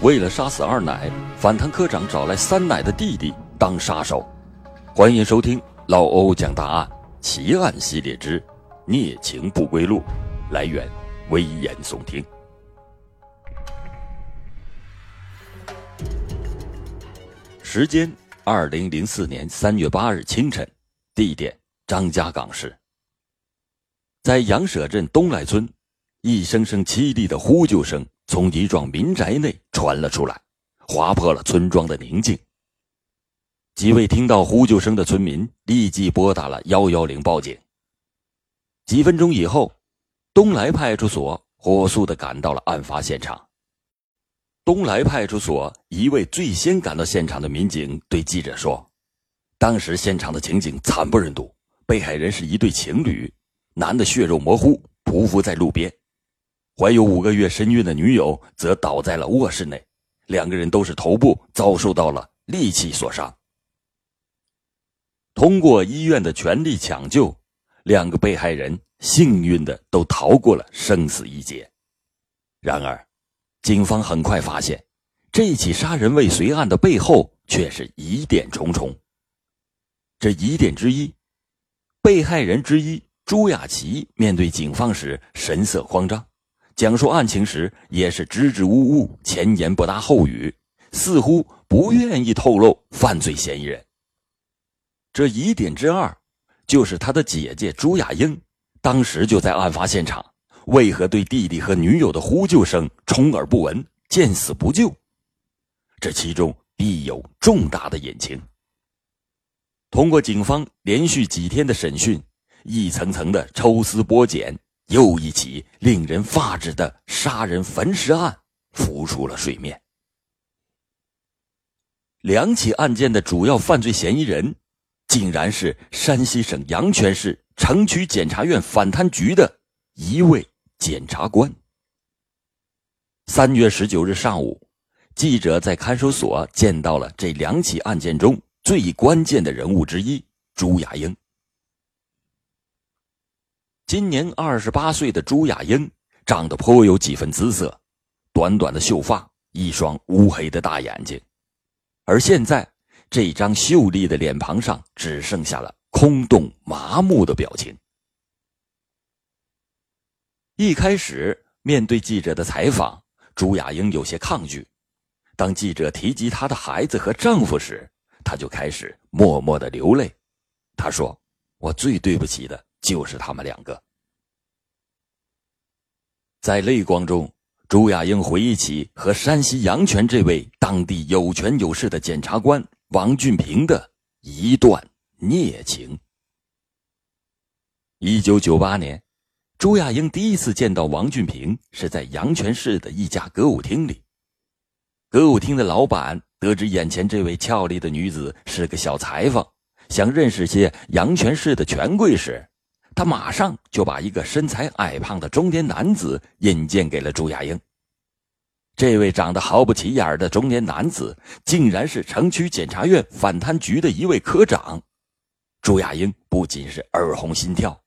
为了杀死二奶，反贪科长找来三奶的弟弟当杀手。欢迎收听老欧讲大案奇案系列之《孽情不归路》，来源危言耸听。时间：二零零四年三月八日清晨，地点：张家港市。在杨舍镇东来村，一声声凄厉的呼救声从一幢民宅内传了出来，划破了村庄的宁静。几位听到呼救声的村民立即拨打了幺幺零报警。几分钟以后，东来派出所火速的赶到了案发现场。东来派出所一位最先赶到现场的民警对记者说：“当时现场的情景惨不忍睹，被害人是一对情侣，男的血肉模糊，匍匐在路边，怀有五个月身孕的女友则倒在了卧室内，两个人都是头部遭受到了利器所伤。通过医院的全力抢救，两个被害人幸运的都逃过了生死一劫。然而。”警方很快发现，这起杀人未遂案的背后却是疑点重重。这疑点之一，被害人之一朱雅琪面对警方时神色慌张，讲述案情时也是支支吾吾，前言不搭后语，似乎不愿意透露犯罪嫌疑人。这疑点之二，就是他的姐姐朱雅英，当时就在案发现场。为何对弟弟和女友的呼救声充耳不闻，见死不救？这其中必有重大的隐情。通过警方连续几天的审讯，一层层的抽丝剥茧，又一起令人发指的杀人焚尸案浮出了水面。两起案件的主要犯罪嫌疑人，竟然是山西省阳泉市城区检察院反贪局的一位。检察官。三月十九日上午，记者在看守所见到了这两起案件中最关键的人物之一朱亚英。今年二十八岁的朱亚英长得颇有几分姿色，短短的秀发，一双乌黑的大眼睛，而现在这张秀丽的脸庞上只剩下了空洞麻木的表情。一开始面对记者的采访，朱亚英有些抗拒。当记者提及她的孩子和丈夫时，她就开始默默的流泪。她说：“我最对不起的就是他们两个。”在泪光中，朱亚英回忆起和山西阳泉这位当地有权有势的检察官王俊平的一段孽情。一九九八年。朱亚英第一次见到王俊平是在阳泉市的一家歌舞厅里。歌舞厅的老板得知眼前这位俏丽的女子是个小裁缝，想认识些阳泉市的权贵时，他马上就把一个身材矮胖的中年男子引荐给了朱亚英。这位长得毫不起眼的中年男子，竟然是城区检察院反贪局的一位科长。朱亚英不仅是耳红心跳。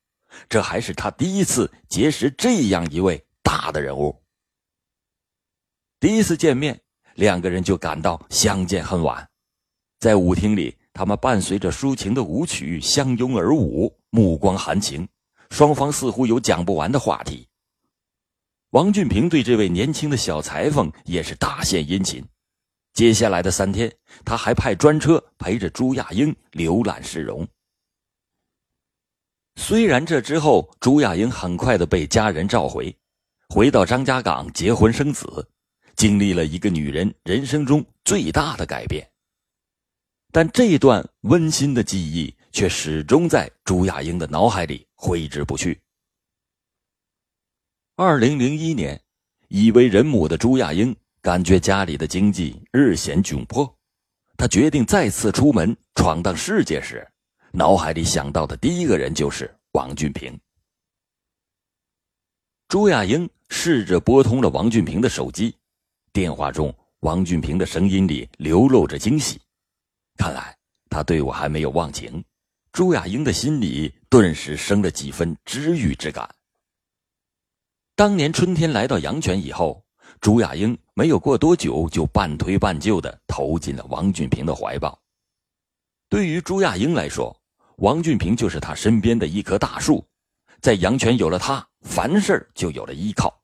这还是他第一次结识这样一位大的人物。第一次见面，两个人就感到相见恨晚。在舞厅里，他们伴随着抒情的舞曲相拥而舞，目光含情，双方似乎有讲不完的话题。王俊平对这位年轻的小裁缝也是大献殷勤。接下来的三天，他还派专车陪着朱亚英浏览市容。虽然这之后，朱亚英很快的被家人召回，回到张家港结婚生子，经历了一个女人人生中最大的改变。但这段温馨的记忆却始终在朱亚英的脑海里挥之不去。二零零一年，已为人母的朱亚英感觉家里的经济日显窘迫，她决定再次出门闯荡世界时。脑海里想到的第一个人就是王俊平。朱亚英试着拨通了王俊平的手机，电话中王俊平的声音里流露着惊喜，看来他对我还没有忘情。朱亚英的心里顿时生了几分知遇之感。当年春天来到阳泉以后，朱亚英没有过多久就半推半就的投进了王俊平的怀抱。对于朱亚英来说，王俊平就是他身边的一棵大树，在阳泉有了他，凡事就有了依靠。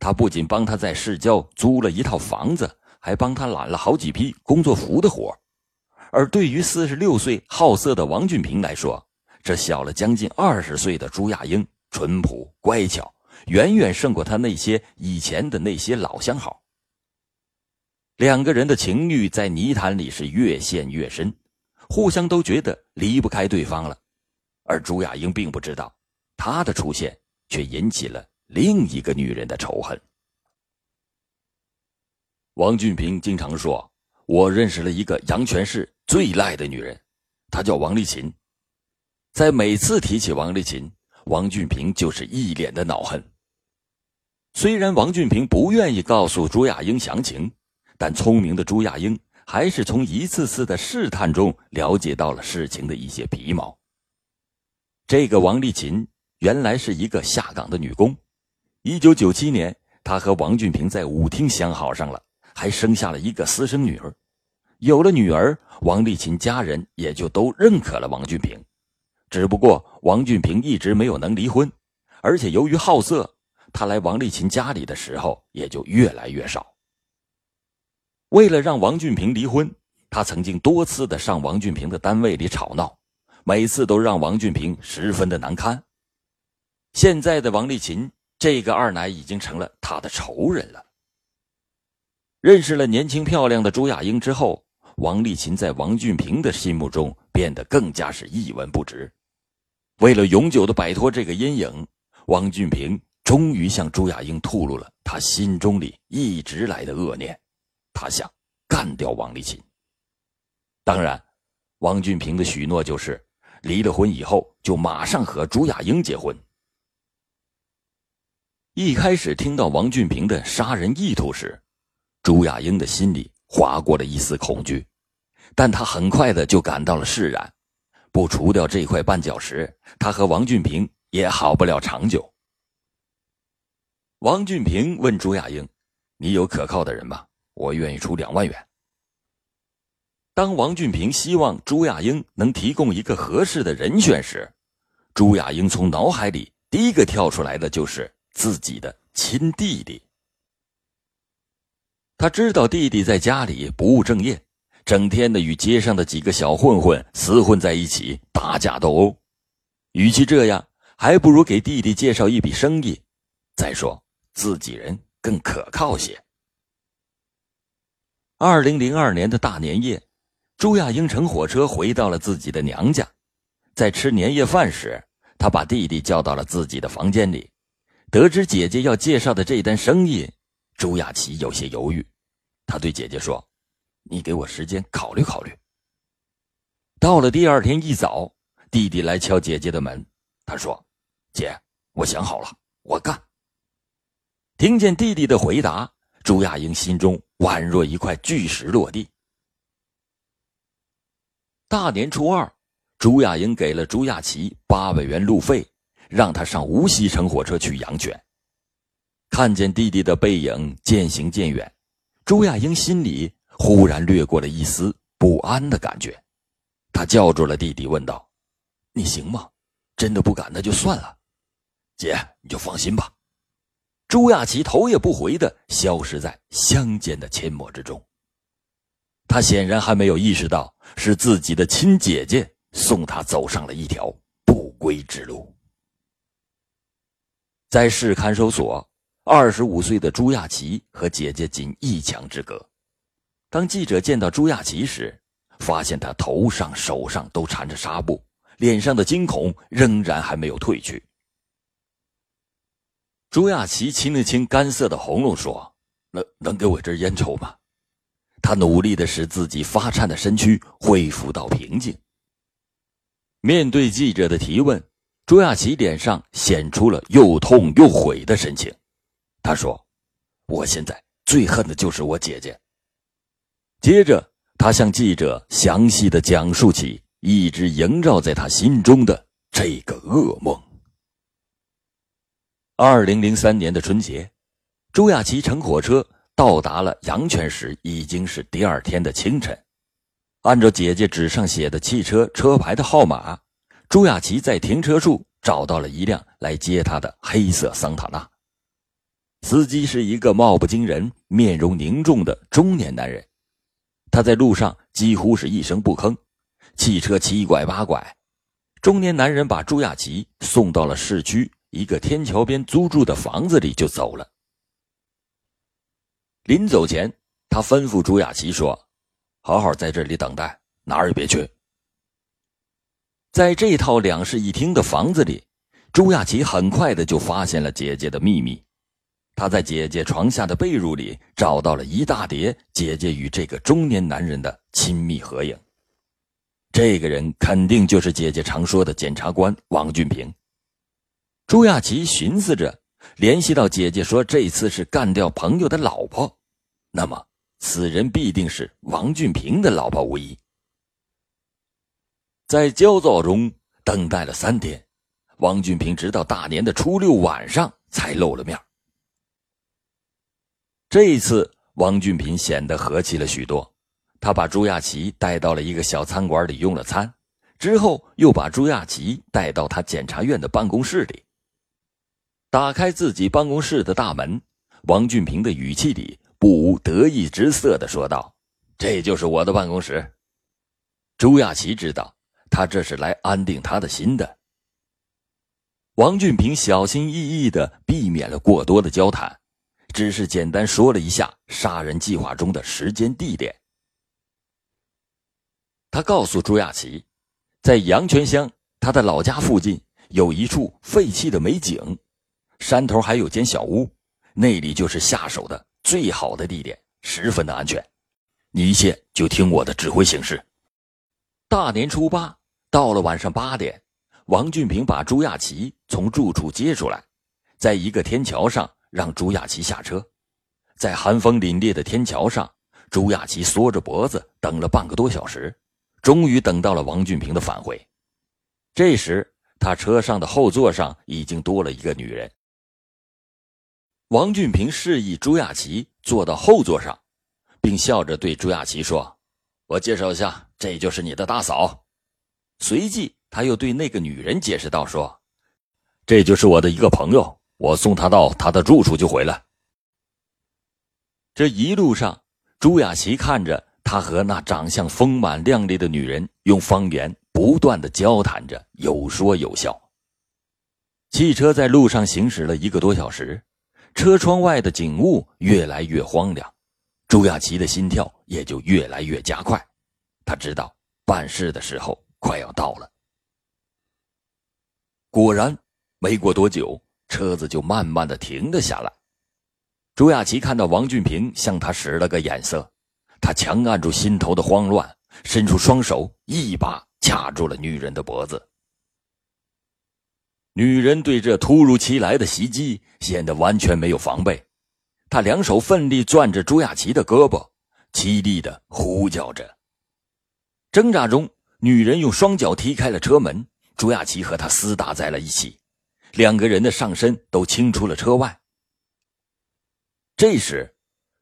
他不仅帮他在市郊租了一套房子，还帮他揽了好几批工作服的活而对于四十六岁好色的王俊平来说，这小了将近二十岁的朱亚英淳朴乖巧，远远胜过他那些以前的那些老相好。两个人的情欲在泥潭里是越陷越深，互相都觉得离不开对方了。而朱亚英并不知道，她的出现却引起了另一个女人的仇恨。王俊平经常说：“我认识了一个阳泉市最赖的女人，她叫王丽琴。”在每次提起王丽琴，王俊平就是一脸的恼恨。虽然王俊平不愿意告诉朱亚英详情，但聪明的朱亚英还是从一次次的试探中了解到了事情的一些皮毛。这个王丽琴原来是一个下岗的女工，一九九七年，她和王俊平在舞厅相好上了，还生下了一个私生女儿。有了女儿，王丽琴家人也就都认可了王俊平。只不过王俊平一直没有能离婚，而且由于好色，他来王丽琴家里的时候也就越来越少。为了让王俊平离婚，他曾经多次的上王俊平的单位里吵闹，每次都让王俊平十分的难堪。现在的王丽琴这个二奶已经成了他的仇人了。认识了年轻漂亮的朱亚英之后，王丽琴在王俊平的心目中变得更加是一文不值。为了永久的摆脱这个阴影，王俊平终于向朱亚英吐露了他心中里一直来的恶念，他想干掉王丽琴。当然，王俊平的许诺就是离了婚以后就马上和朱亚英结婚。一开始听到王俊平的杀人意图时，朱亚英的心里划过了一丝恐惧，但他很快的就感到了释然。不除掉这块绊脚石，他和王俊平也好不了长久。王俊平问朱亚英：“你有可靠的人吗？我愿意出两万元。”当王俊平希望朱亚英能提供一个合适的人选时，朱亚英从脑海里第一个跳出来的就是自己的亲弟弟。他知道弟弟在家里不务正业。整天的与街上的几个小混混厮混在一起打架斗殴，与其这样，还不如给弟弟介绍一笔生意。再说自己人更可靠些。二零零二年的大年夜，朱亚英乘火车回到了自己的娘家，在吃年夜饭时，他把弟弟叫到了自己的房间里。得知姐姐要介绍的这单生意，朱亚琪有些犹豫，他对姐姐说。你给我时间考虑考虑。到了第二天一早，弟弟来敲姐姐的门，他说：“姐，我想好了，我干。”听见弟弟的回答，朱亚英心中宛若一块巨石落地。大年初二，朱亚英给了朱亚琪八百元路费，让他上无锡乘火车去阳泉。看见弟弟的背影渐行渐远，朱亚英心里。忽然掠过了一丝不安的感觉，他叫住了弟弟，问道：“你行吗？真的不敢，那就算了。姐，你就放心吧。”朱亚琪头也不回的消失在乡间的阡陌之中。他显然还没有意识到，是自己的亲姐姐送他走上了一条不归之路。在市看守所，二十五岁的朱亚琪和姐姐仅一墙之隔。当记者见到朱亚琪时，发现他头上、手上都缠着纱布，脸上的惊恐仍然还没有褪去。朱亚琪清了清干涩的喉咙，说：“能能给我支烟抽吗？”他努力的使自己发颤的身躯恢复到平静。面对记者的提问，朱亚琪脸上显出了又痛又悔的神情。他说：“我现在最恨的就是我姐姐。”接着，他向记者详细的讲述起一直萦绕在他心中的这个噩梦。二零零三年的春节，朱亚琪乘火车到达了阳泉时，已经是第二天的清晨。按照姐姐纸上写的汽车车牌的号码，朱亚琪在停车处找到了一辆来接她的黑色桑塔纳。司机是一个貌不惊人、面容凝重的中年男人。他在路上几乎是一声不吭，汽车七拐八拐，中年男人把朱亚琪送到了市区一个天桥边租住的房子里就走了。临走前，他吩咐朱亚琪说：“好好在这里等待，哪儿也别去。”在这套两室一厅的房子里，朱亚琪很快的就发现了姐姐的秘密。他在姐姐床下的被褥里找到了一大叠姐姐与这个中年男人的亲密合影。这个人肯定就是姐姐常说的检察官王俊平。朱亚琪寻思着，联系到姐姐说这次是干掉朋友的老婆，那么此人必定是王俊平的老婆无疑。在焦躁中等待了三天，王俊平直到大年的初六晚上才露了面。这一次，王俊平显得和气了许多。他把朱亚琪带到了一个小餐馆里用了餐，之后又把朱亚琪带到他检察院的办公室里。打开自己办公室的大门，王俊平的语气里不无得意之色的说道：“这就是我的办公室。”朱亚琪知道，他这是来安定他的心的。王俊平小心翼翼的避免了过多的交谈。只是简单说了一下杀人计划中的时间地点。他告诉朱亚琪，在阳泉乡他的老家附近有一处废弃的美景，山头还有间小屋，那里就是下手的最好的地点，十分的安全。你一切就听我的指挥行事。大年初八到了晚上八点，王俊平把朱亚琪从住处接出来，在一个天桥上。让朱亚琪下车，在寒风凛冽的天桥上，朱亚琪缩着脖子等了半个多小时，终于等到了王俊平的返回。这时，他车上的后座上已经多了一个女人。王俊平示意朱亚琪坐到后座上，并笑着对朱亚琪说：“我介绍一下，这就是你的大嫂。”随即，他又对那个女人解释道：“说，这就是我的一个朋友。”我送他到他的住处就回来。这一路上，朱亚琪看着他和那长相丰满靓丽的女人用方言不断的交谈着，有说有笑。汽车在路上行驶了一个多小时，车窗外的景物越来越荒凉，朱亚琪的心跳也就越来越加快。他知道办事的时候快要到了。果然，没过多久。车子就慢慢的停了下来，朱亚琪看到王俊平向他使了个眼色，他强按住心头的慌乱，伸出双手一把掐住了女人的脖子。女人对这突如其来的袭击显得完全没有防备，她两手奋力攥着朱亚琪的胳膊，凄厉的呼叫着。挣扎中，女人用双脚踢开了车门，朱亚琪和她厮打在了一起。两个人的上身都倾出了车外。这时，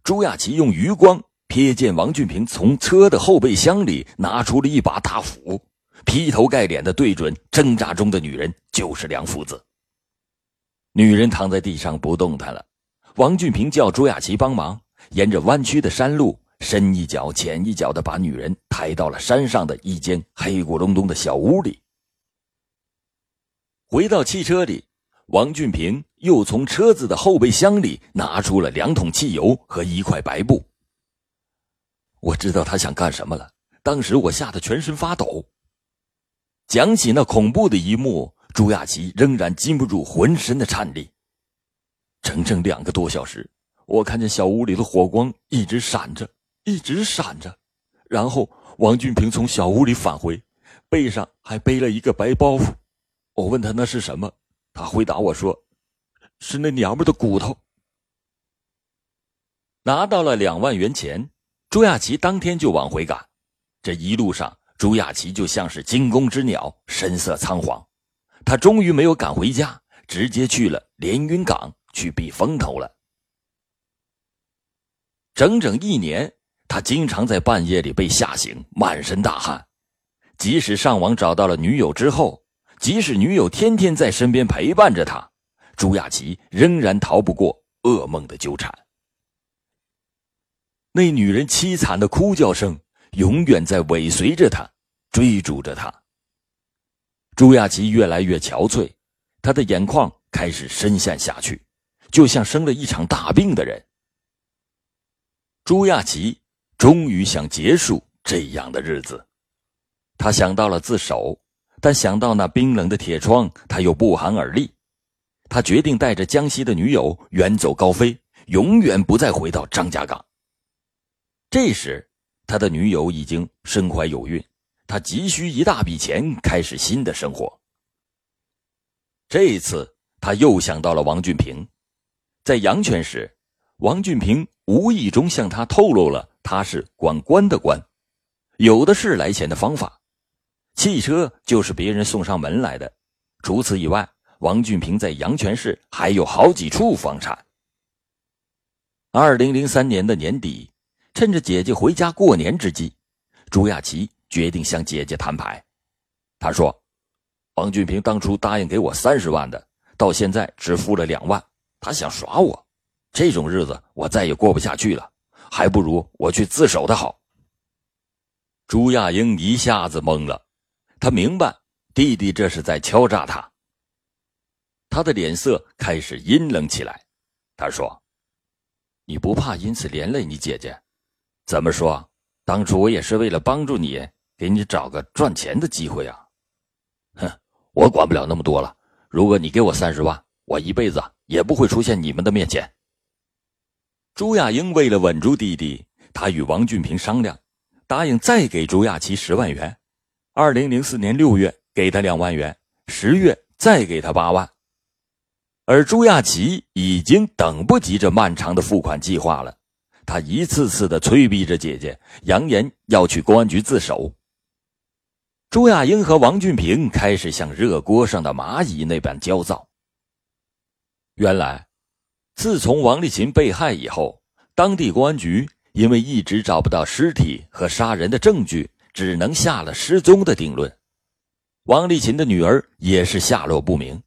朱亚琪用余光瞥见王俊平从车的后备箱里拿出了一把大斧，劈头盖脸的对准挣扎中的女人就是两斧子。女人躺在地上不动弹了。王俊平叫朱亚琪帮忙，沿着弯曲的山路，深一脚浅一脚的把女人抬到了山上的一间黑咕隆咚的小屋里。回到汽车里，王俊平又从车子的后备箱里拿出了两桶汽油和一块白布。我知道他想干什么了，当时我吓得全身发抖。讲起那恐怖的一幕，朱亚琪仍然禁不住浑身的颤栗。整整两个多小时，我看见小屋里的火光一直闪着，一直闪着。然后王俊平从小屋里返回，背上还背了一个白包袱。我问他那是什么，他回答我说：“是那娘们的骨头。”拿到了两万元钱，朱亚琪当天就往回赶。这一路上，朱亚琪就像是惊弓之鸟，神色仓皇。他终于没有赶回家，直接去了连云港去避风头了。整整一年，他经常在半夜里被吓醒，满身大汗。即使上网找到了女友之后，即使女友天天在身边陪伴着他，朱亚琪仍然逃不过噩梦的纠缠。那女人凄惨的哭叫声永远在尾随着他，追逐着他。朱亚琪越来越憔悴，他的眼眶开始深陷下去，就像生了一场大病的人。朱亚琪终于想结束这样的日子，他想到了自首，但想到那冰冷的铁窗，他又不寒而栗。他决定带着江西的女友远走高飞，永远不再回到张家港。这时，他的女友已经身怀有孕，他急需一大笔钱开始新的生活。这一次，他又想到了王俊平，在阳泉时。王俊平无意中向他透露了他是管官的官，有的是来钱的方法，汽车就是别人送上门来的。除此以外，王俊平在阳泉市还有好几处房产。二零零三年的年底，趁着姐姐回家过年之际，朱亚琪决定向姐姐摊牌。他说：“王俊平当初答应给我三十万的，到现在只付了两万，他想耍我。”这种日子我再也过不下去了，还不如我去自首的好。朱亚英一下子懵了，他明白弟弟这是在敲诈他。他的脸色开始阴冷起来。他说：“你不怕因此连累你姐姐？怎么说？当初我也是为了帮助你，给你找个赚钱的机会啊！哼，我管不了那么多了。如果你给我三十万，我一辈子也不会出现你们的面前。”朱亚英为了稳住弟弟，他与王俊平商量，答应再给朱亚琪十万元。二零零四年六月给他两万元，十月再给他八万。而朱亚奇已经等不及这漫长的付款计划了，他一次次的催逼着姐姐，扬言要去公安局自首。朱亚英和王俊平开始像热锅上的蚂蚁那般焦躁。原来。自从王丽琴被害以后，当地公安局因为一直找不到尸体和杀人的证据，只能下了失踪的定论。王丽琴的女儿也是下落不明，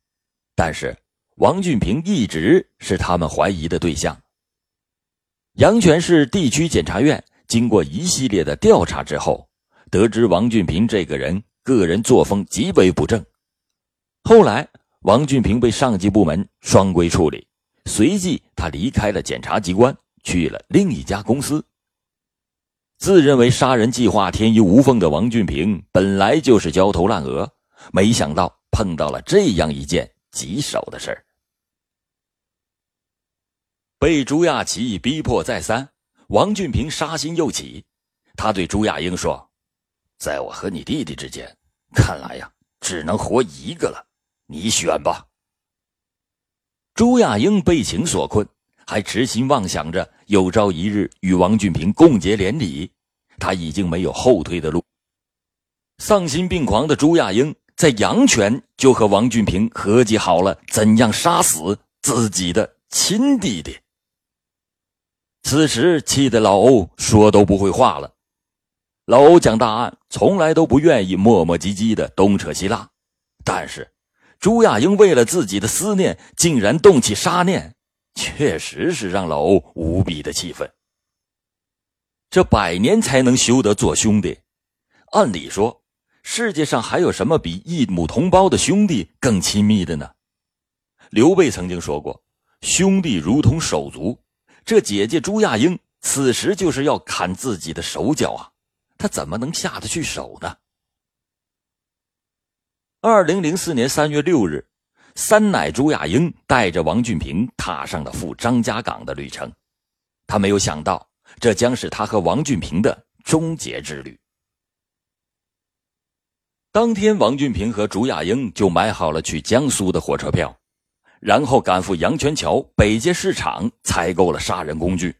但是王俊平一直是他们怀疑的对象。阳泉市地区检察院经过一系列的调查之后，得知王俊平这个人个人作风极为不正。后来，王俊平被上级部门双规处理。随即，他离开了检察机关，去了另一家公司。自认为杀人计划天衣无缝的王俊平，本来就是焦头烂额，没想到碰到了这样一件棘手的事儿。被朱亚琪逼迫再三，王俊平杀心又起，他对朱亚英说：“在我和你弟弟之间，看来呀，只能活一个了，你选吧。”朱亚英被情所困，还痴心妄想着有朝一日与王俊平共结连理。他已经没有后退的路。丧心病狂的朱亚英在阳泉就和王俊平合计好了怎样杀死自己的亲弟弟。此时气得老欧说都不会话了。老欧讲大案从来都不愿意磨磨唧唧的东扯西拉，但是。朱亚英为了自己的思念，竟然动起杀念，确实是让老欧无比的气愤。这百年才能修得做兄弟，按理说，世界上还有什么比一母同胞的兄弟更亲密的呢？刘备曾经说过：“兄弟如同手足。”这姐姐朱亚英此时就是要砍自己的手脚啊，她怎么能下得去手呢？二零零四年三月六日，三奶朱亚英带着王俊平踏上了赴张家港的旅程。他没有想到，这将是他和王俊平的终结之旅。当天，王俊平和朱亚英就买好了去江苏的火车票，然后赶赴阳泉桥北街市场采购了杀人工具。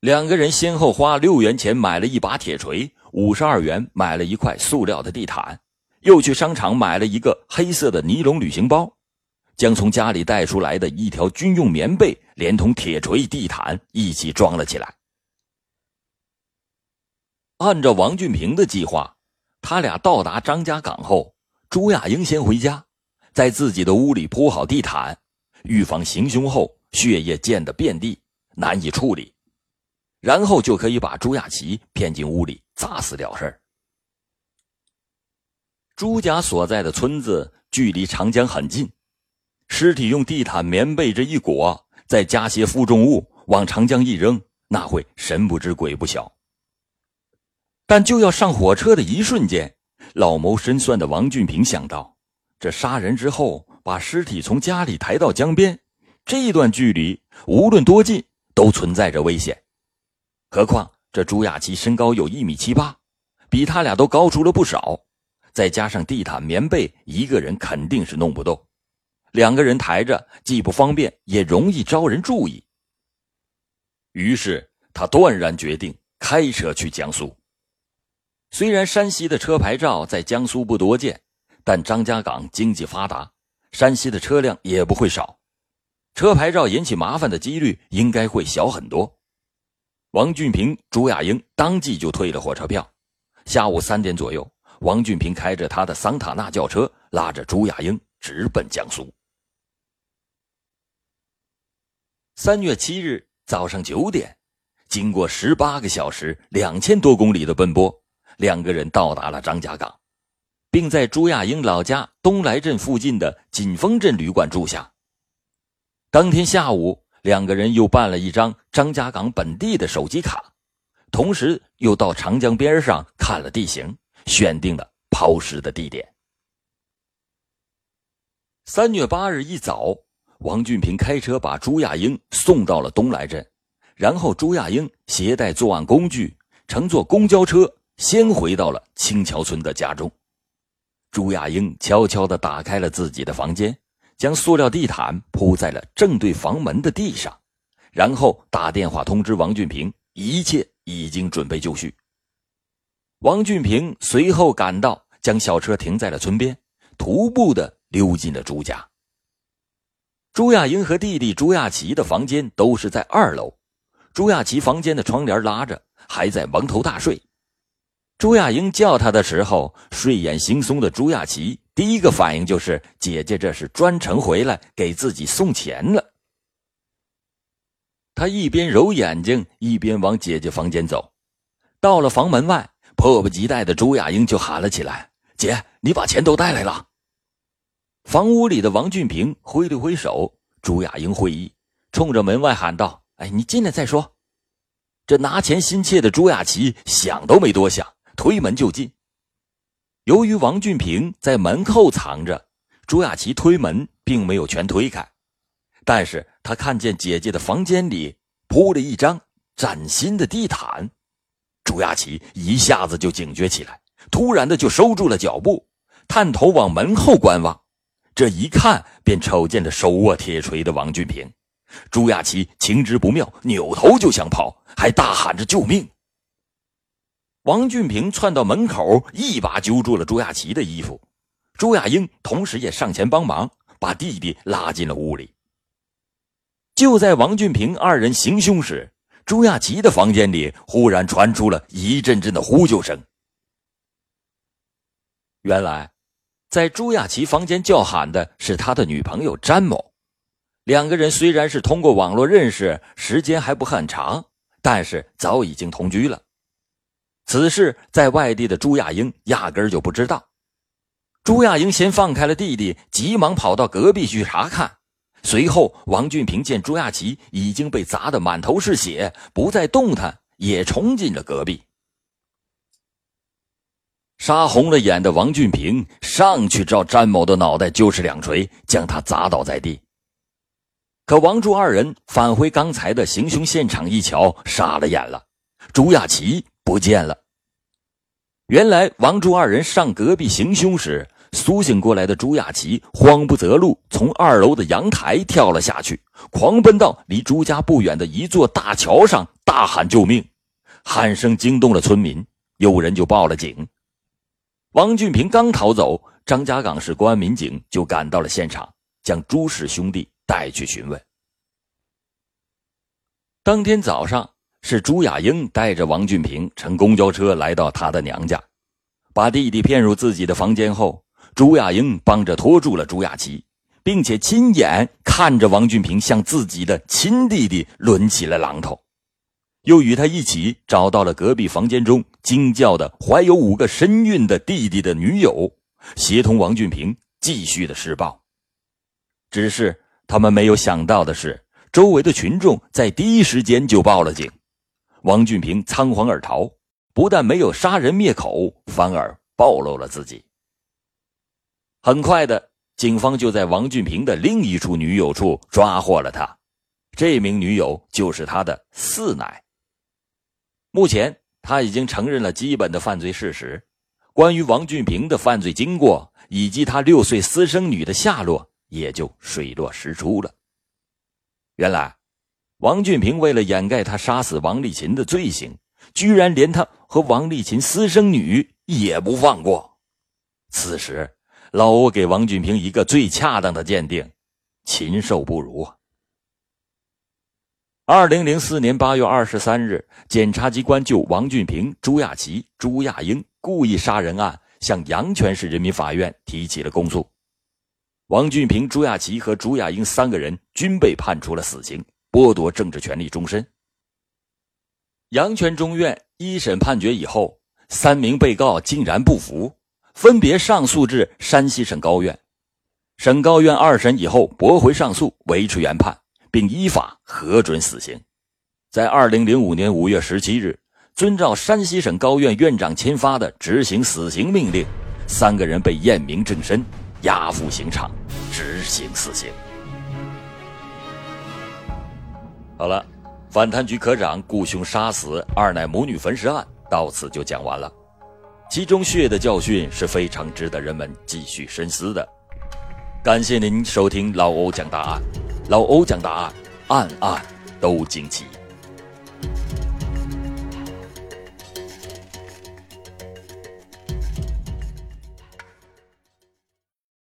两个人先后花六元钱买了一把铁锤，五十二元买了一块塑料的地毯。又去商场买了一个黑色的尼龙旅行包，将从家里带出来的一条军用棉被，连同铁锤、地毯一起装了起来。按照王俊平的计划，他俩到达张家港后，朱亚英先回家，在自己的屋里铺好地毯，预防行凶后血液溅得遍地，难以处理，然后就可以把朱亚琪骗进屋里砸死了事朱家所在的村子距离长江很近。尸体用地毯、棉被这一裹，再加些负重物往长江一扔，那会神不知鬼不晓。但就要上火车的一瞬间，老谋深算的王俊平想到，这杀人之后把尸体从家里抬到江边，这段距离无论多近都存在着危险。何况这朱亚琪身高有一米七八，比他俩都高出了不少，再加上地毯、棉被，一个人肯定是弄不动。两个人抬着，既不方便，也容易招人注意。于是他断然决定开车去江苏。虽然山西的车牌照在江苏不多见，但张家港经济发达，山西的车辆也不会少，车牌照引起麻烦的几率应该会小很多。王俊平、朱亚英当即就退了火车票。下午三点左右，王俊平开着他的桑塔纳轿车，拉着朱亚英直奔江苏。三月七日早上九点，经过十八个小时、两千多公里的奔波，两个人到达了张家港，并在朱亚英老家东来镇附近的锦丰镇旅馆住下。当天下午，两个人又办了一张张家港本地的手机卡，同时又到长江边上看了地形，选定了抛尸的地点。三月八日一早。王俊平开车把朱亚英送到了东来镇，然后朱亚英携带作案工具，乘坐公交车先回到了青桥村的家中。朱亚英悄悄地打开了自己的房间，将塑料地毯铺在了正对房门的地上，然后打电话通知王俊平，一切已经准备就绪。王俊平随后赶到，将小车停在了村边，徒步的溜进了朱家。朱亚英和弟弟朱亚奇的房间都是在二楼，朱亚奇房间的窗帘拉着，还在蒙头大睡。朱亚英叫他的时候，睡眼惺忪的朱亚奇第一个反应就是姐姐这是专程回来给自己送钱了。他一边揉眼睛，一边往姐姐房间走。到了房门外，迫不及待的朱亚英就喊了起来：“姐，你把钱都带来了。”房屋里的王俊平挥了挥手，朱亚英会意，冲着门外喊道：“哎，你进来再说。”这拿钱心切的朱亚琪想都没多想，推门就进。由于王俊平在门后藏着，朱亚琪推门并没有全推开，但是他看见姐姐的房间里铺了一张崭新的地毯，朱亚琪一下子就警觉起来，突然的就收住了脚步，探头往门后观望。这一看，便瞅见了手握铁锤的王俊平。朱亚琪情知不妙，扭头就想跑，还大喊着救命。王俊平窜到门口，一把揪住了朱亚琪的衣服。朱亚英同时也上前帮忙，把弟弟拉进了屋里。就在王俊平二人行凶时，朱亚琪的房间里忽然传出了一阵阵的呼救声。原来。在朱亚琪房间叫喊的是他的女朋友詹某，两个人虽然是通过网络认识，时间还不很长，但是早已经同居了。此事在外地的朱亚英压根就不知道。朱亚英先放开了弟弟，急忙跑到隔壁去查看。随后，王俊平见朱亚琪已经被砸得满头是血，不再动弹，也冲进了隔壁。杀红了眼的王俊平上去照詹某的脑袋就是两锤，将他砸倒在地。可王柱二人返回刚才的行凶现场一瞧，傻了眼了，朱亚琪不见了。原来王柱二人上隔壁行凶时，苏醒过来的朱亚琪慌不择路，从二楼的阳台跳了下去，狂奔到离朱家不远的一座大桥上，大喊救命，喊声惊动了村民，有人就报了警。王俊平刚逃走，张家港市公安民警就赶到了现场，将朱氏兄弟带去询问。当天早上，是朱亚英带着王俊平乘公交车来到他的娘家，把弟弟骗入自己的房间后，朱亚英帮着拖住了朱亚琪，并且亲眼看着王俊平向自己的亲弟弟抡起了榔头，又与他一起找到了隔壁房间中惊叫的怀有五个身孕的弟弟的女友，协同王俊平继续的施暴。只是他们没有想到的是。周围的群众在第一时间就报了警，王俊平仓皇而逃，不但没有杀人灭口，反而暴露了自己。很快的，警方就在王俊平的另一处女友处抓获了他，这名女友就是他的四奶。目前他已经承认了基本的犯罪事实，关于王俊平的犯罪经过以及他六岁私生女的下落，也就水落石出了。原来，王俊平为了掩盖他杀死王丽琴的罪行，居然连他和王丽琴私生女也不放过。此时，老欧给王俊平一个最恰当的鉴定：禽兽不如。二零零四年八月二十三日，检察机关就王俊平、朱亚琪、朱亚英故意杀人案向阳泉市人民法院提起了公诉。王俊平、朱亚琪和朱亚英三个人均被判处了死刑，剥夺政治权利终身。阳泉中院一审判决以后，三名被告竟然不服，分别上诉至山西省高院。省高院二审以后驳回上诉，维持原判，并依法核准死刑。在二零零五年五月十七日，遵照山西省高院院长签发的执行死刑命令，三个人被验明正身。押赴刑场执行死刑。好了，反贪局科长雇凶杀死二奶母女焚尸案到此就讲完了，其中血的教训是非常值得人们继续深思的。感谢您收听老欧讲答案，老欧讲答案，案案都惊奇。